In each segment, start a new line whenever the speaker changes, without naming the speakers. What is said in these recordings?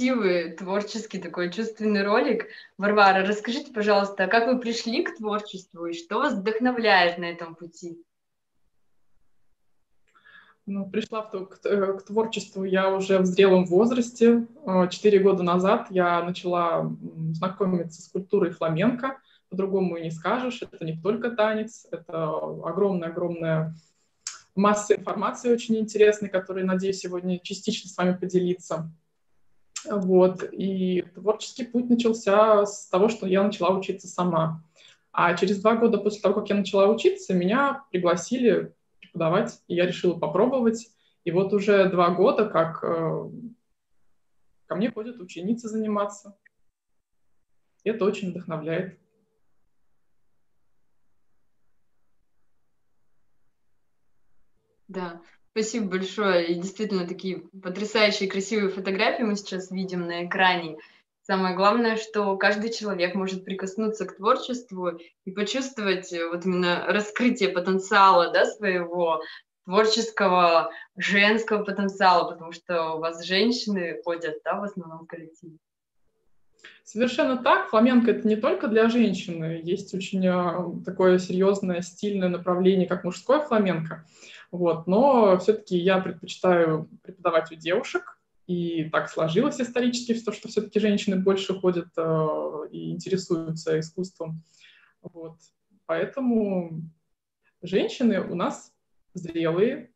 Красивый, творческий такой чувственный ролик. Варвара, расскажите, пожалуйста, как вы пришли к творчеству и что вас вдохновляет на этом пути?
Ну, пришла в, к, э, к творчеству я уже в зрелом возрасте. Э, четыре года назад я начала знакомиться с культурой фламенко. По-другому и не скажешь. Это не только танец, это огромная-огромная масса информации очень интересной, которой, надеюсь, сегодня частично с вами поделиться. Вот. И творческий путь начался с того, что я начала учиться сама. А через два года после того, как я начала учиться, меня пригласили преподавать, и я решила попробовать. И вот уже два года, как э, ко мне ходят ученицы заниматься. Это очень вдохновляет.
Да, спасибо большое. И действительно, такие потрясающие, красивые фотографии мы сейчас видим на экране. Самое главное, что каждый человек может прикоснуться к творчеству и почувствовать э, вот именно раскрытие потенциала да, своего творческого женского потенциала, потому что у вас женщины ходят да, в основном коллективе.
Совершенно так. Фламенко это не только для женщины. Есть очень э, такое серьезное стильное направление, как мужское фламенко. Вот. Но все-таки я предпочитаю преподавать у девушек, и так сложилось исторически, что, все-таки женщины больше ходят э, и интересуются искусством. Вот. Поэтому женщины у нас зрелые,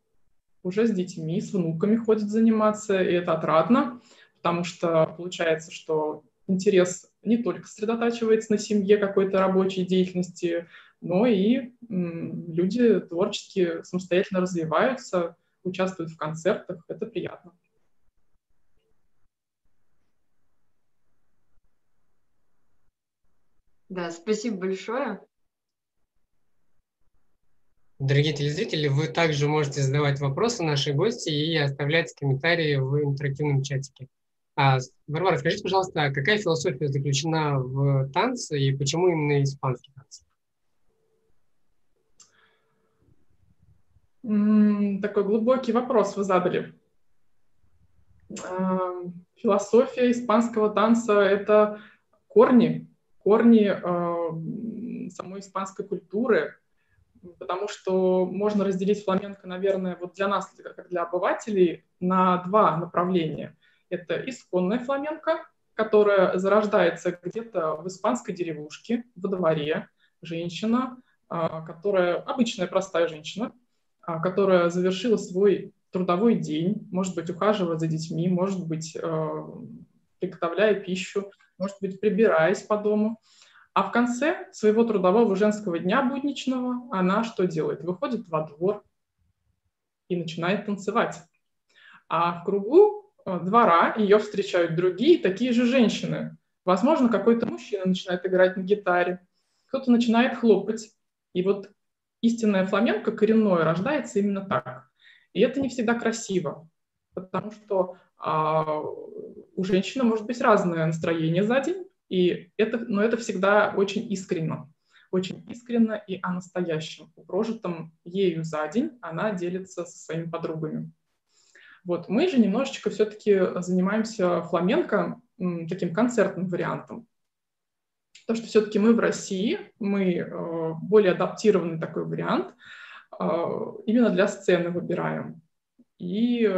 уже с детьми, с внуками ходят заниматься, и это отрадно, потому что получается, что интерес не только сосредотачивается на семье, какой-то рабочей деятельности, но и м, люди творчески самостоятельно развиваются, участвуют в концертах. Это приятно.
Да, спасибо большое.
Дорогие телезрители, вы также можете задавать вопросы нашей гости и оставлять комментарии в интерактивном чатике. А, Варвара, скажите, пожалуйста, какая философия заключена в танце и почему именно испанский танец?
Такой глубокий вопрос вы задали. Философия испанского танца — это корни, корни э, самой испанской культуры, потому что можно разделить фламенко, наверное, вот для нас, как для обывателей, на два направления. Это исконная фламенко, которая зарождается где-то в испанской деревушке, во дворе, женщина, э, которая, обычная простая женщина, которая завершила свой трудовой день, может быть, ухаживая за детьми, может быть, э, приготовляя пищу, может быть, прибираясь по дому. А в конце своего трудового женского дня будничного она что делает? Выходит во двор и начинает танцевать. А в кругу э, двора ее встречают другие такие же женщины. Возможно, какой-то мужчина начинает играть на гитаре, кто-то начинает хлопать. И вот истинная фламенко коренное рождается именно так. И это не всегда красиво, потому что а, у женщины может быть разное настроение за день, и это, но это всегда очень искренно, очень искренно и о настоящем. У прожитом ею за день она делится со своими подругами. Вот. Мы же немножечко все-таки занимаемся фламенко таким концертным вариантом. Потому что все-таки мы в России, мы э, более адаптированный такой вариант, э, именно для сцены выбираем. И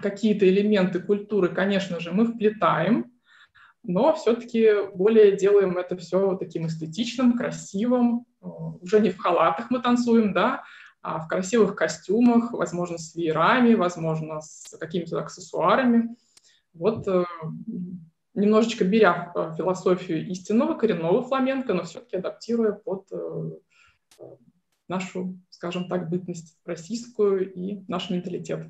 какие-то элементы культуры, конечно же, мы вплетаем, но все-таки более делаем это все таким эстетичным, красивым. Уже не в халатах мы танцуем, да, а в красивых костюмах, возможно, с веерами, возможно, с какими-то аксессуарами. Вот э, немножечко беря э, философию истинного коренного фламенко, но все-таки адаптируя под э, нашу, скажем так, бытность российскую и наш менталитет.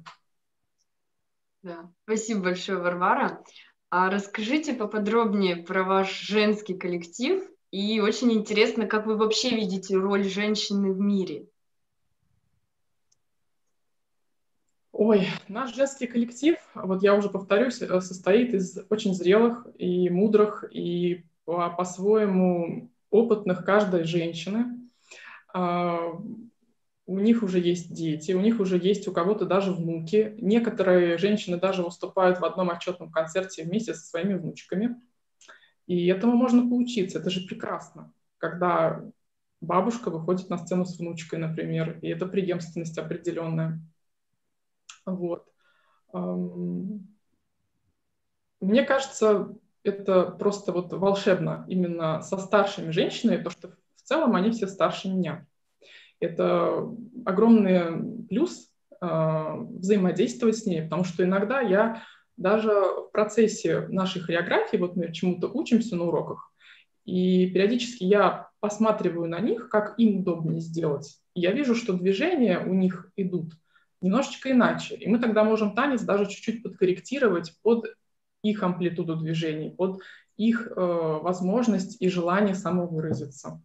Да. Спасибо большое, Варвара. А расскажите поподробнее про ваш женский коллектив. И очень интересно, как вы вообще видите роль женщины в мире.
Ой, наш женский коллектив, вот я уже повторюсь, э, состоит из очень зрелых и мудрых и по-своему опытных каждой женщины. А, у них уже есть дети, у них уже есть у кого-то даже внуки. Некоторые женщины даже выступают в одном отчетном концерте вместе со своими внучками. И этому можно поучиться. Это же прекрасно, когда бабушка выходит на сцену с внучкой, например, и это преемственность определенная. Вот. Мне кажется, это просто вот волшебно именно со старшими женщинами, то, что в целом они все старше меня. Это огромный плюс э, взаимодействовать с ней, потому что иногда я даже в процессе нашей хореографии, вот мы чему-то учимся на уроках, и периодически я посматриваю на них, как им удобнее сделать. И я вижу, что движения у них идут немножечко иначе. И мы тогда можем танец даже чуть-чуть подкорректировать под их амплитуду движений, под их э, возможность и желание самовыразиться.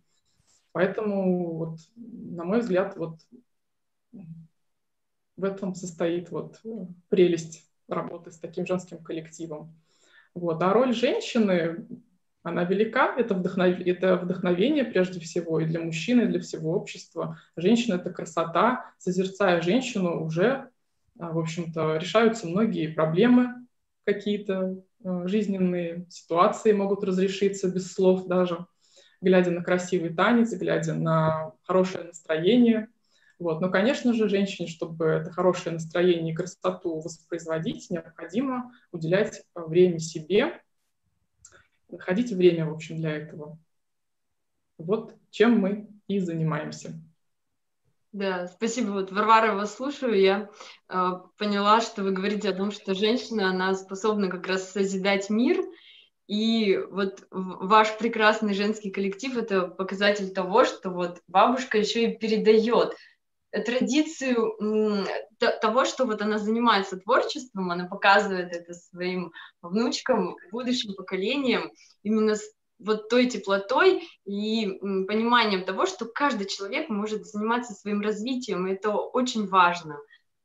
Поэтому, вот, на мой взгляд, вот в этом состоит вот прелесть работы с таким женским коллективом. Вот. А роль женщины, она велика, это, вдохнов... это вдохновение прежде всего и для мужчины, и для всего общества. Женщина — это красота. Созерцая женщину, уже, а, в общем-то, решаются многие проблемы какие-то а, жизненные ситуации могут разрешиться без слов даже глядя на красивый танец, глядя на хорошее настроение. Вот. Но, конечно же, женщине, чтобы это хорошее настроение и красоту воспроизводить, необходимо уделять время себе, находить время, в общем, для этого. Вот чем мы и занимаемся.
Да, спасибо. Вот, Варвара, вас слушаю. Я э, поняла, что вы говорите о том, что женщина, она способна как раз созидать мир, и вот ваш прекрасный женский коллектив – это показатель того, что вот бабушка еще и передает традицию того, что вот она занимается творчеством, она показывает это своим внучкам, будущим поколениям, именно с вот той теплотой и пониманием того, что каждый человек может заниматься своим развитием, и это очень важно.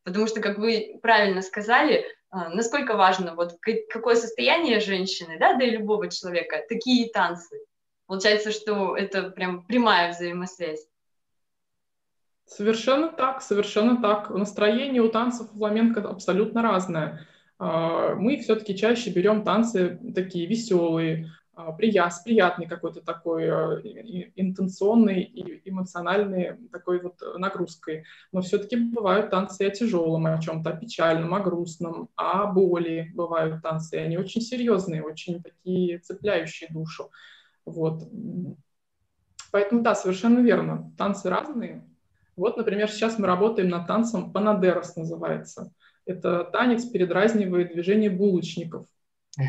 Потому что, как вы правильно сказали, а, насколько важно, вот какое состояние женщины, да, да и любого человека, такие танцы. Получается, что это прям прямая взаимосвязь.
Совершенно так, совершенно так. Настроение у танцев фламенко абсолютно разное. А, мы все-таки чаще берем танцы такие веселые, а, прият, с приятной какой-то такой а, интенционной и эмоциональной такой вот нагрузкой. Но все-таки бывают танцы о тяжелом, о чем-то, о печальном, о грустном, о боли бывают танцы. И они очень серьезные, очень такие цепляющие душу. Вот. Поэтому да, совершенно верно. Танцы разные. Вот, например, сейчас мы работаем над танцем Панадерос называется. Это танец передразнивает движение булочников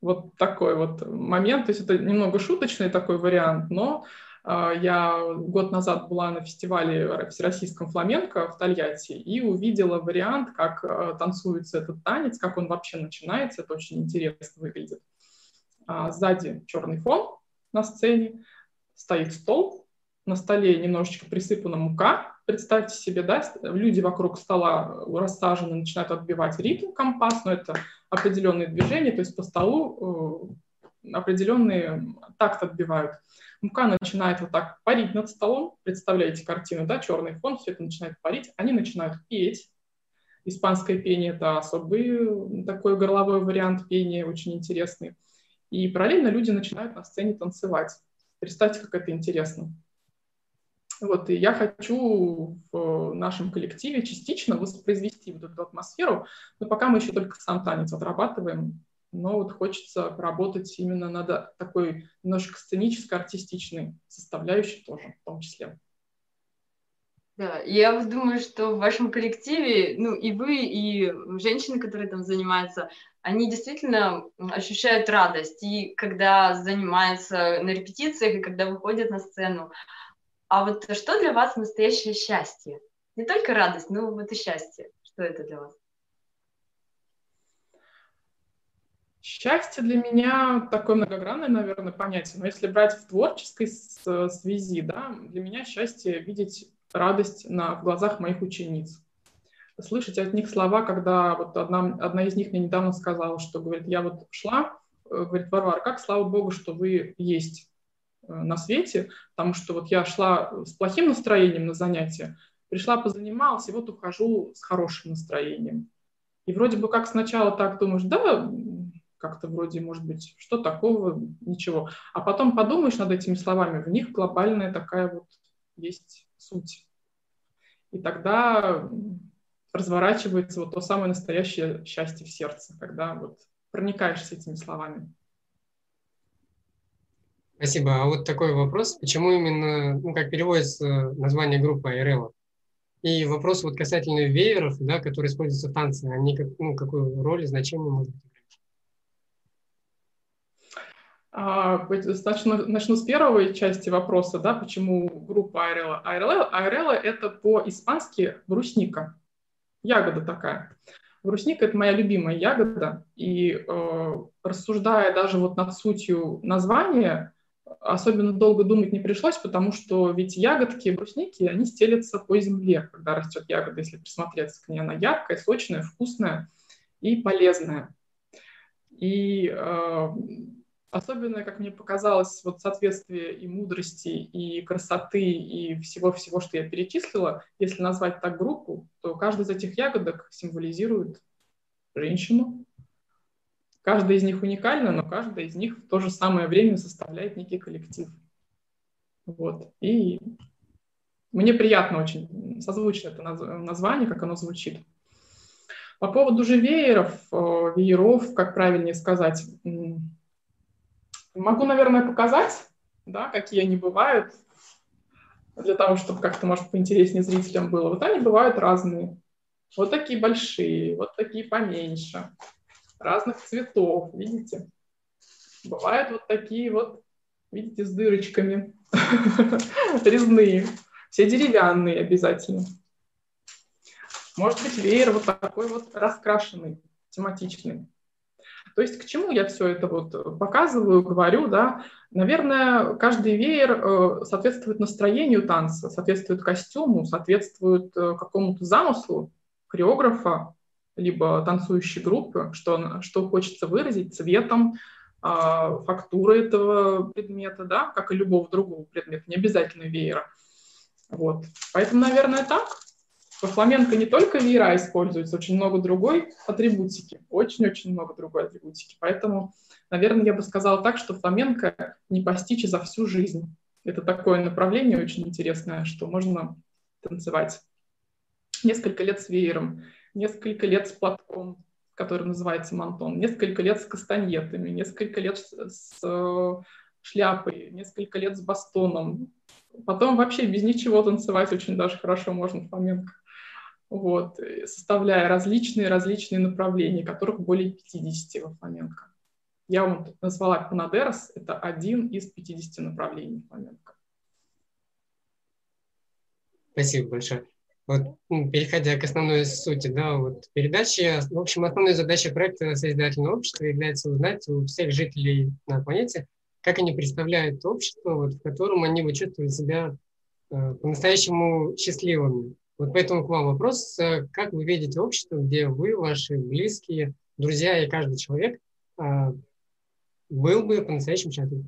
вот такой вот момент. То есть это немного шуточный такой вариант, но э, я год назад была на фестивале всероссийском фламенко в Тольятти и увидела вариант, как э, танцуется этот танец, как он вообще начинается. Это очень интересно выглядит. А сзади черный фон на сцене, стоит стол, на столе немножечко присыпана мука. Представьте себе, да, люди вокруг стола рассажены, начинают отбивать ритм компас, но это определенные движения, то есть по столу э, определенные такт отбивают. Мука начинает вот так парить над столом, представляете картину, да, черный фон, все это начинает парить, они начинают петь. Испанское пение – это особый такой горловой вариант пения, очень интересный. И параллельно люди начинают на сцене танцевать. Представьте, как это интересно. Вот, и я хочу в нашем коллективе частично воспроизвести вот эту атмосферу, но пока мы еще только сам танец отрабатываем, но вот хочется поработать именно над такой немножко сценической, артистичной составляющей тоже в том числе.
Да, я думаю, что в вашем коллективе, ну и вы, и женщины, которые там занимаются, они действительно ощущают радость, и когда занимаются на репетициях, и когда выходят на сцену, а вот что для вас настоящее счастье? Не только радость, но вот и счастье. Что это для вас?
Счастье для меня такое многогранное, наверное, понятие. Но если брать в творческой связи, да, для меня счастье видеть радость на, в глазах моих учениц. Слышать от них слова, когда вот одна, одна из них мне недавно сказала, что, говорит, я вот шла, э, говорит, Варвара, как слава богу, что вы есть на свете, потому что вот я шла с плохим настроением на занятия, пришла, позанималась, и вот ухожу с хорошим настроением. И вроде бы как сначала так думаешь, да, как-то вроде, может быть, что такого, ничего. А потом подумаешь над этими словами, в них глобальная такая вот есть суть. И тогда разворачивается вот то самое настоящее счастье в сердце, когда вот проникаешься этими словами.
Спасибо. А вот такой вопрос, почему именно, ну, как переводится название группы Айрела? И вопрос вот касательно вееров, да, которые используются в танце, они как, ну, какую роль и значение могут
играть? А, начну, начну с первой части вопроса, да, почему группа Айрела. Айрела, Айрела это по-испански брусника, ягода такая. Брусника – это моя любимая ягода, и э, рассуждая даже вот над сутью названия, особенно долго думать не пришлось, потому что ведь ягодки, брусники, они стелятся по земле, когда растет ягода, если присмотреться к ней. Она яркая, сочная, вкусная и полезная. И э, особенно, как мне показалось, вот соответствие и мудрости, и красоты, и всего-всего, что я перечислила, если назвать так группу, то каждая из этих ягодок символизирует женщину, Каждая из них уникальна, но каждая из них в то же самое время составляет некий коллектив. Вот. И мне приятно очень, созвучно это название, как оно звучит. По поводу же вееров, э, вееров, как правильнее сказать, могу, наверное, показать, да, какие они бывают, для того, чтобы как-то, может, поинтереснее зрителям было. Вот они бывают разные. Вот такие большие, вот такие поменьше разных цветов, видите? Бывают вот такие вот, видите, с дырочками, резные, все деревянные обязательно. Может быть, веер вот такой вот раскрашенный, тематичный. То есть к чему я все это вот показываю, говорю, да? Наверное, каждый веер э, соответствует настроению танца, соответствует костюму, соответствует э, какому-то замыслу хореографа, либо танцующей группы, что, что хочется выразить цветом, а, фактурой этого предмета, да, как и любого другого предмета, не обязательно веера. Вот. Поэтому, наверное, так. Во фламенко не только веера используется, очень много другой атрибутики, очень-очень много другой атрибутики. Поэтому, наверное, я бы сказала так, что фламенко не постичь за всю жизнь. Это такое направление очень интересное, что можно танцевать несколько лет с веером, несколько лет с платком, который называется мантон, несколько лет с кастаньетами, несколько лет с, с э, шляпой, несколько лет с бастоном. Потом вообще без ничего танцевать очень даже хорошо можно в фламенко. Вот, составляя различные-различные направления, которых более 50 во фламенко. Я вам назвала Панадерос, это один из 50 направлений фламенко.
Спасибо большое. Вот, переходя к основной сути да, вот, передачи, в общем, основной задачей проекта Созидательного общества является узнать у всех жителей на планете, как они представляют общество, вот, в котором они бы чувствовали себя э, по-настоящему счастливыми. Вот поэтому к вам вопрос, э, как вы видите общество, где вы, ваши близкие, друзья и каждый человек э, был бы по-настоящему счастлив?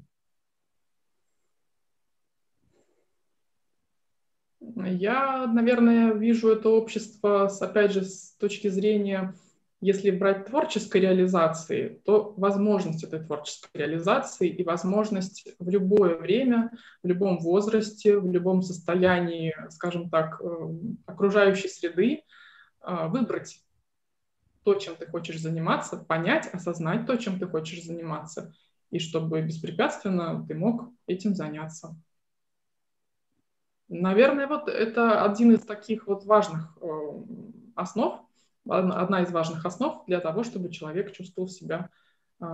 Я, наверное, вижу это общество, с, опять же, с точки зрения, если брать творческой реализации, то возможность этой творческой реализации и возможность в любое время, в любом возрасте, в любом состоянии, скажем так, э, окружающей среды э, выбрать то, чем ты хочешь заниматься, понять, осознать то, чем ты хочешь заниматься, и чтобы беспрепятственно ты мог этим заняться. Наверное, вот это один из таких вот важных э, основ, одна из важных основ для того, чтобы человек чувствовал себя э,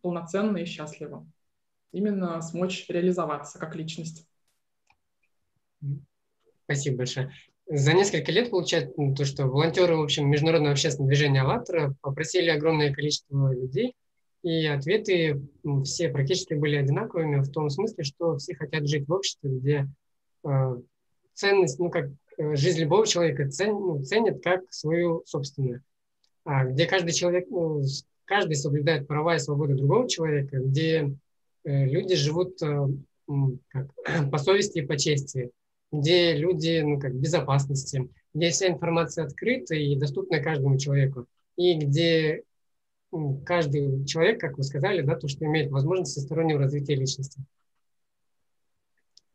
полноценно и счастливо. Именно смочь реализоваться как личность.
Спасибо большое. За несколько лет получается ну, то, что волонтеры, в общем, Международного общественного движения «АЛЛАТРА» попросили огромное количество людей, и ответы все практически были одинаковыми в том смысле, что все хотят жить в обществе, где ценность, ну, как э, жизнь любого человека ну, ценят как свою собственную, а, где каждый человек, ну, каждый соблюдает права и свободы другого человека, где э, люди живут как, по совести и по чести, где люди ну, как, в безопасности, где вся информация открыта и доступна каждому человеку, и где каждый человек, как вы сказали, да, то, что имеет возможность всестороннего развития личности.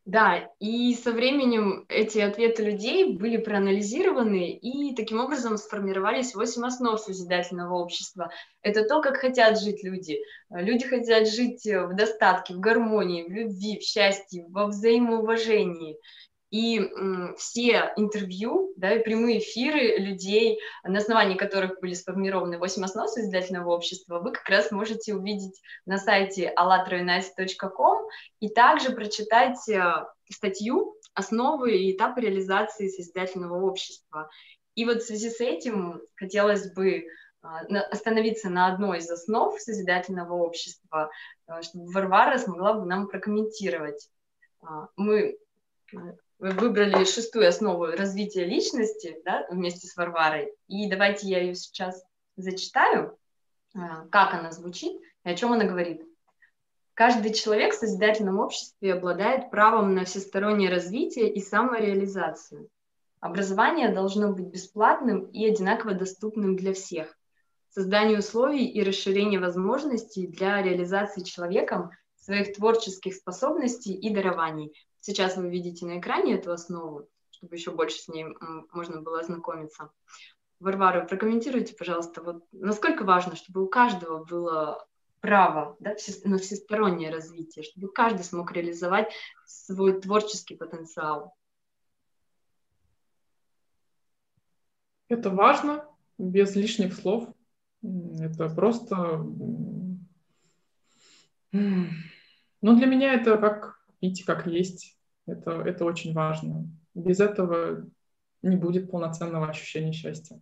Да, и со временем эти ответы людей были проанализированы, и таким образом сформировались восемь основ созидательного общества. Это то, как хотят жить люди. Люди хотят жить в достатке, в гармонии, в любви, в счастье, во взаимоуважении. И все интервью, да, и прямые эфиры людей, на основании которых были сформированы 8 основ созидательного общества, вы как раз можете увидеть на сайте allatrounites.com и также прочитать э, статью «Основы и этапы реализации созидательного общества». И вот в связи с этим хотелось бы а, остановиться на одной из основ созидательного общества, э, чтобы Варвара смогла бы нам прокомментировать. А, мы вы выбрали шестую основу развития личности да, вместе с Варварой. И давайте я ее сейчас зачитаю, а, как она звучит и о чем она говорит. Каждый человек в созидательном обществе обладает правом на всестороннее развитие и самореализацию. Образование должно быть бесплатным и одинаково доступным для всех. Создание условий и расширение возможностей для реализации человеком своих творческих способностей и дарований Сейчас вы видите на экране эту основу, чтобы еще больше с ней можно было ознакомиться. Варвара, прокомментируйте, пожалуйста, вот насколько важно, чтобы у каждого было право да, на всестороннее развитие, чтобы каждый смог реализовать свой творческий потенциал.
Это важно, без лишних слов. Это просто... Ну, для меня это как пить как есть. Это, это очень важно. Без этого не будет полноценного ощущения счастья.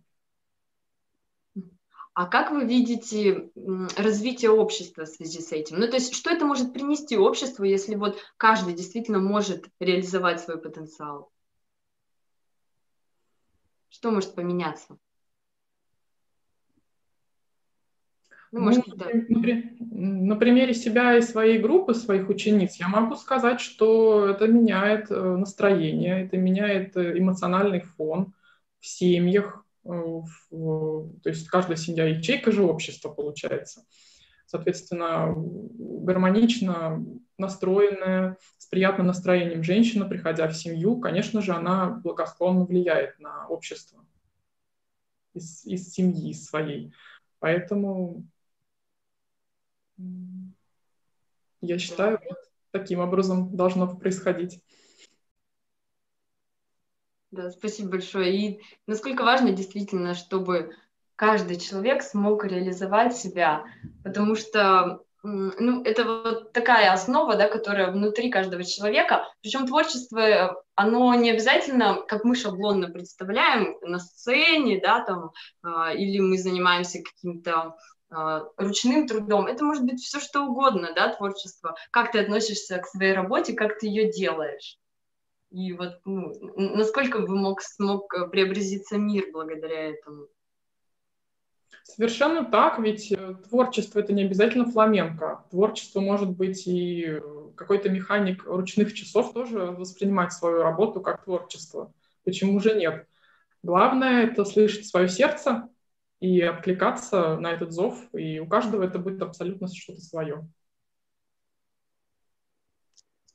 А как вы видите развитие общества в связи с этим? Ну, то есть, что это может принести обществу, если вот каждый действительно может реализовать свой потенциал? Что может поменяться?
Ну, может, ну, да. на, примере себя и своей группы, своих учениц, я могу сказать, что это меняет э, настроение, это меняет э, эмоциональный фон в семьях, э, в, то есть каждая семья ячейка же общества получается. Соответственно, гармонично настроенная, с приятным настроением женщина, приходя в семью, конечно же, она благосклонно влияет на общество из, из семьи своей. Поэтому я считаю, вот таким образом должно происходить.
Да, спасибо большое. И насколько важно действительно, чтобы каждый человек смог реализовать себя, потому что ну, это вот такая основа, да, которая внутри каждого человека. Причем творчество, оно не обязательно, как мы шаблонно представляем, на сцене, да, там, э, или мы занимаемся каким-то ручным трудом. Это может быть все что угодно, да, творчество. Как ты относишься к своей работе, как ты ее делаешь. И вот ну, насколько бы мог, смог преобразиться мир благодаря этому.
Совершенно так, ведь э, творчество это не обязательно фламенко. Творчество может быть и э, какой-то механик ручных часов тоже воспринимать свою работу как творчество. Почему же нет? Главное это слышать свое сердце и откликаться на этот зов, и у каждого это будет абсолютно что-то свое.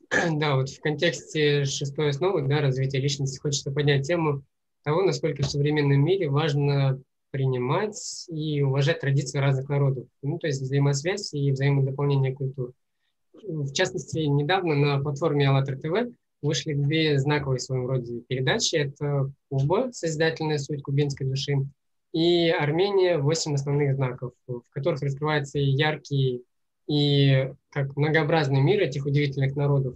Да, вот в контексте шестой основы, да, развития личности, хочется поднять тему того, насколько в современном мире важно принимать и уважать традиции разных народов. Ну, то есть взаимосвязь и взаимодополнение культур. В частности, недавно на платформе АЛЛАТРА ТВ вышли две знаковые в своем роде передачи. Это Куба, созидательная суть кубинской души, и Армения, восемь основных знаков, в которых раскрывается яркий и как многообразный мир этих удивительных народов.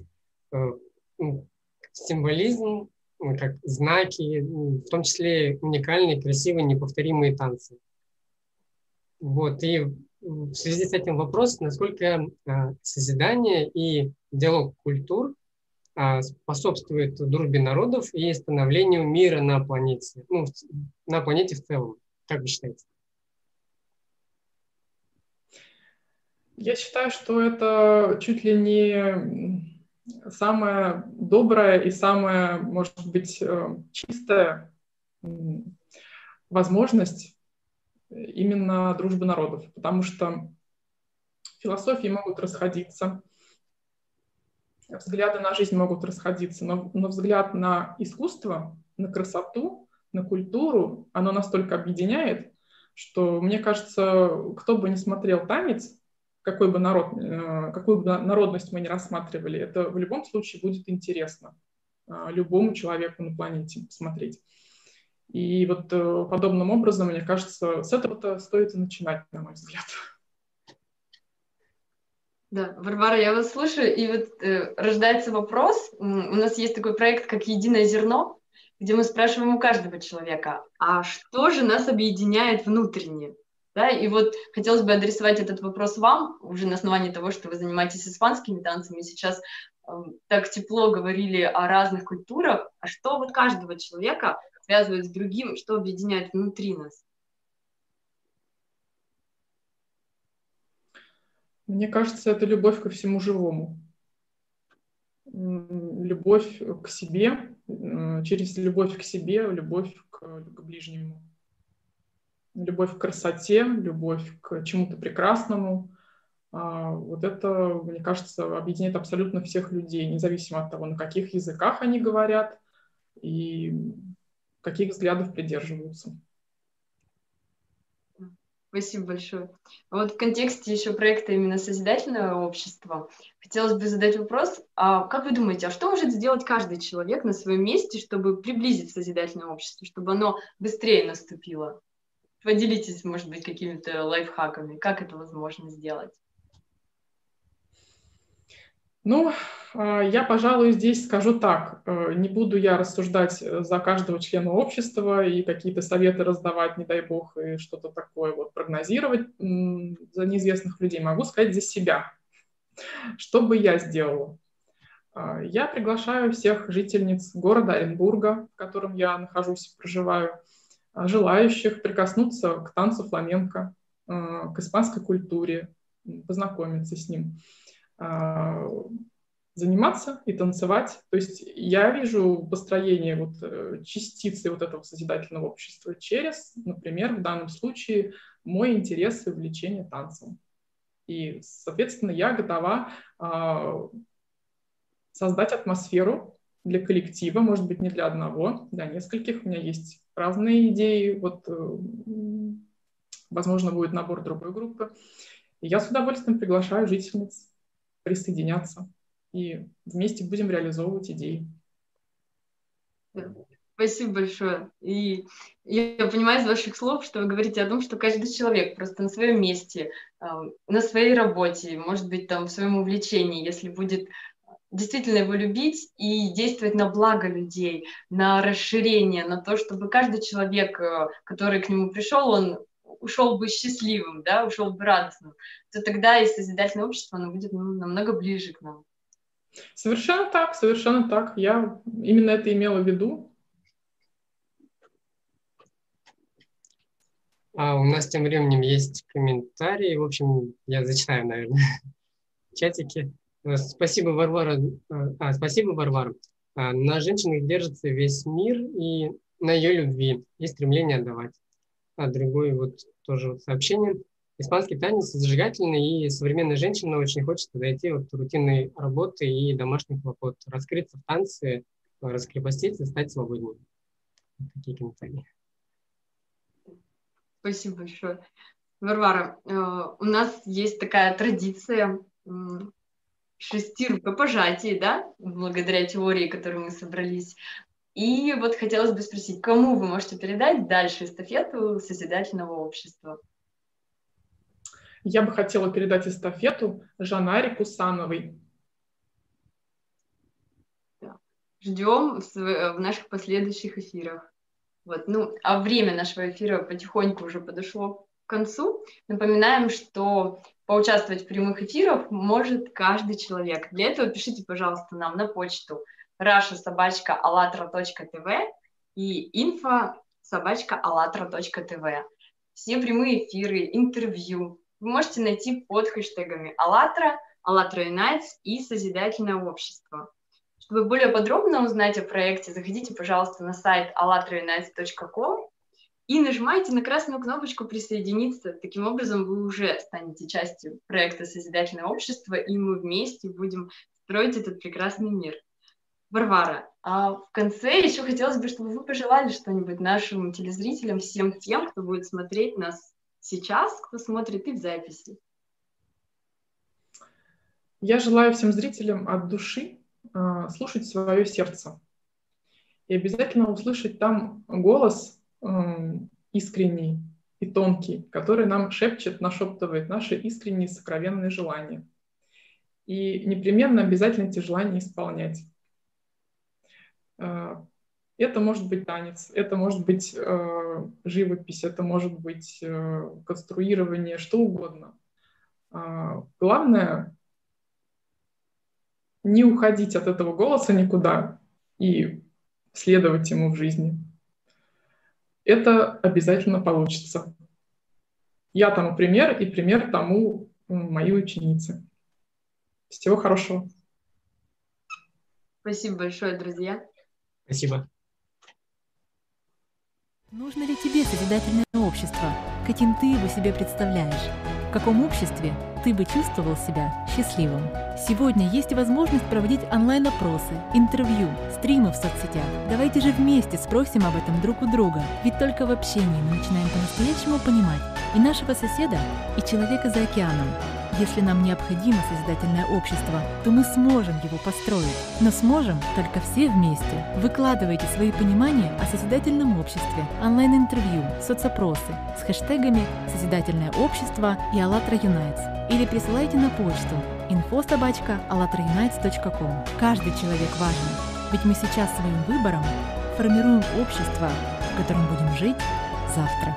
Э, ну, символизм как знаки, в том числе уникальные, красивые, неповторимые танцы. Вот, и в связи с этим вопрос, насколько а, созидание и диалог культур а, способствует дружбе народов и становлению мира на планете, ну, на планете в целом. Как вы считаете?
Я считаю, что это чуть ли не самая добрая и самая, может быть, э, чистая возможность именно дружбы народов, потому что философии могут расходиться, взгляды на жизнь могут расходиться, но, но взгляд на искусство, на красоту, на культуру, оно настолько объединяет, что, мне кажется, кто бы ни смотрел танец, какой бы народ, э, какую бы народность мы ни рассматривали, это в любом случае будет интересно э, любому человеку на планете смотреть. И вот э, подобным образом, мне кажется, с этого-то стоит и начинать, на мой взгляд.
Да, Варвара, я вас слушаю, и вот э, рождается вопрос. У нас есть такой проект, как «Единое зерно», где мы спрашиваем у каждого человека, а что же нас объединяет внутренне? Да, и вот хотелось бы адресовать этот вопрос вам, уже на основании того, что вы занимаетесь испанскими танцами, сейчас э, так тепло говорили о разных культурах, а что вот каждого человека связывает с другим, что объединяет внутри нас?
Мне кажется, это любовь ко всему живому. Любовь к себе, через любовь к себе, любовь к, к ближнему. Любовь к красоте, любовь к чему-то прекрасному. А, вот это, мне кажется, объединяет абсолютно всех людей, независимо от того, на каких языках они говорят и каких взглядов придерживаются.
Спасибо большое. Вот в контексте еще проекта именно созидательного общества хотелось бы задать вопрос, а как вы думаете, а что может сделать каждый человек на своем месте, чтобы приблизить созидательное общество, чтобы оно быстрее наступило? Поделитесь, может быть, какими-то лайфхаками, как это возможно сделать?
Ну, а, я, пожалуй, здесь скажу так. Э, не буду я рассуждать э, за каждого члена общества и какие-то советы раздавать, не дай бог, и что-то такое вот прогнозировать за неизвестных людей. Могу сказать за себя. Что бы я сделала? А, я приглашаю всех жительниц города Оренбурга, в котором я нахожусь проживаю, а, желающих прикоснуться к танцу фламенко, к испанской культуре, познакомиться с ним заниматься и танцевать. То есть я вижу построение вот э, частицы вот этого созидательного общества через, например, в данном случае мой интерес и увлечение танцем. И, соответственно, я готова э, создать атмосферу для коллектива, может быть, не для одного, для нескольких. У меня есть разные идеи. Вот, э, возможно, будет набор другой группы. И я с удовольствием приглашаю жительниц присоединяться и вместе будем реализовывать идеи.
Спасибо большое. И я понимаю из ваших слов, что вы говорите о том, что каждый человек просто на своем месте, на своей работе, может быть, там в своем увлечении, если будет действительно его любить и действовать на благо людей, на расширение, на то, чтобы каждый человек, э, который к нему пришел, он ушел бы счастливым, да, ушел бы радостным, то тогда и созидательное общество, оно будет ну, намного ближе к нам.
Совершенно так, совершенно так. Я именно это имела в виду.
А у нас тем временем есть комментарии. В общем, я зачитаю, наверное, чатики. Спасибо, Варвара. А, спасибо, Варвара. А, на женщинах держится весь мир и на ее любви и стремление отдавать. А другое вот тоже вот сообщение. Испанский танец зажигательный, и современная женщина очень хочет дойти от рутинной работы и домашних хлопот, раскрыться в танце, раскрепоститься, стать свободнее. Такие комментарии.
Спасибо большое. Варвара, э, у нас есть такая традиция шести рукопожатий, да, благодаря теории, которой мы собрались. И вот хотелось бы спросить, кому вы можете передать дальше эстафету созидательного общества?
Я бы хотела передать эстафету Жанаре Кусановой.
Ждем в, наших последующих эфирах. Вот, ну, а время нашего эфира потихоньку уже подошло к концу. Напоминаем, что поучаствовать в прямых эфирах может каждый человек. Для этого пишите, пожалуйста, нам на почту раша собачка allatra.tv и info собачка allatra.tv. Все прямые эфиры, интервью, вы можете найти под хэштегами «АЛЛАТРА», «АЛЛАТРА Unites» и «Созидательное общество». Чтобы более подробно узнать о проекте, заходите, пожалуйста, на сайт allatraunites.com и нажимайте на красную кнопочку «Присоединиться». Таким образом, вы уже станете частью проекта «Созидательное общество», и мы вместе будем строить этот прекрасный мир. Варвара, а в конце еще хотелось бы, чтобы вы пожелали что-нибудь нашим телезрителям, всем тем, кто будет смотреть нас сейчас, кто смотрит и в записи.
Я желаю всем зрителям от души э, слушать свое сердце и обязательно услышать там голос искренний и тонкий, который нам шепчет, нашептывает наши искренние сокровенные желания. И непременно обязательно эти желания исполнять. Э, это может быть танец, это может быть э, живопись, это может быть э, конструирование, что угодно. Э, главное не уходить от этого голоса никуда и следовать ему в жизни. Это обязательно получится. Я тому пример, и пример тому мои ученицы. Всего хорошего.
Спасибо большое, друзья.
Спасибо.
Нужно ли тебе созидательное общество? Каким ты его себе представляешь? В каком обществе ты бы чувствовал себя счастливым? Сегодня есть возможность проводить онлайн-опросы, интервью, стримы в соцсетях. Давайте же вместе спросим об этом друг у друга, ведь только в общении мы начинаем по-настоящему понимать и нашего соседа, и человека за океаном. Если нам необходимо созидательное общество, то мы сможем его построить. Но сможем только все вместе. Выкладывайте свои понимания о созидательном обществе, онлайн-интервью, соцопросы с хэштегами «Созидательное общество» и «АЛЛАТРА Юнайтс» или присылайте на почту info.sobachka.allatraunites.com. Каждый человек важен, ведь мы сейчас своим выбором формируем общество, в котором будем жить завтра.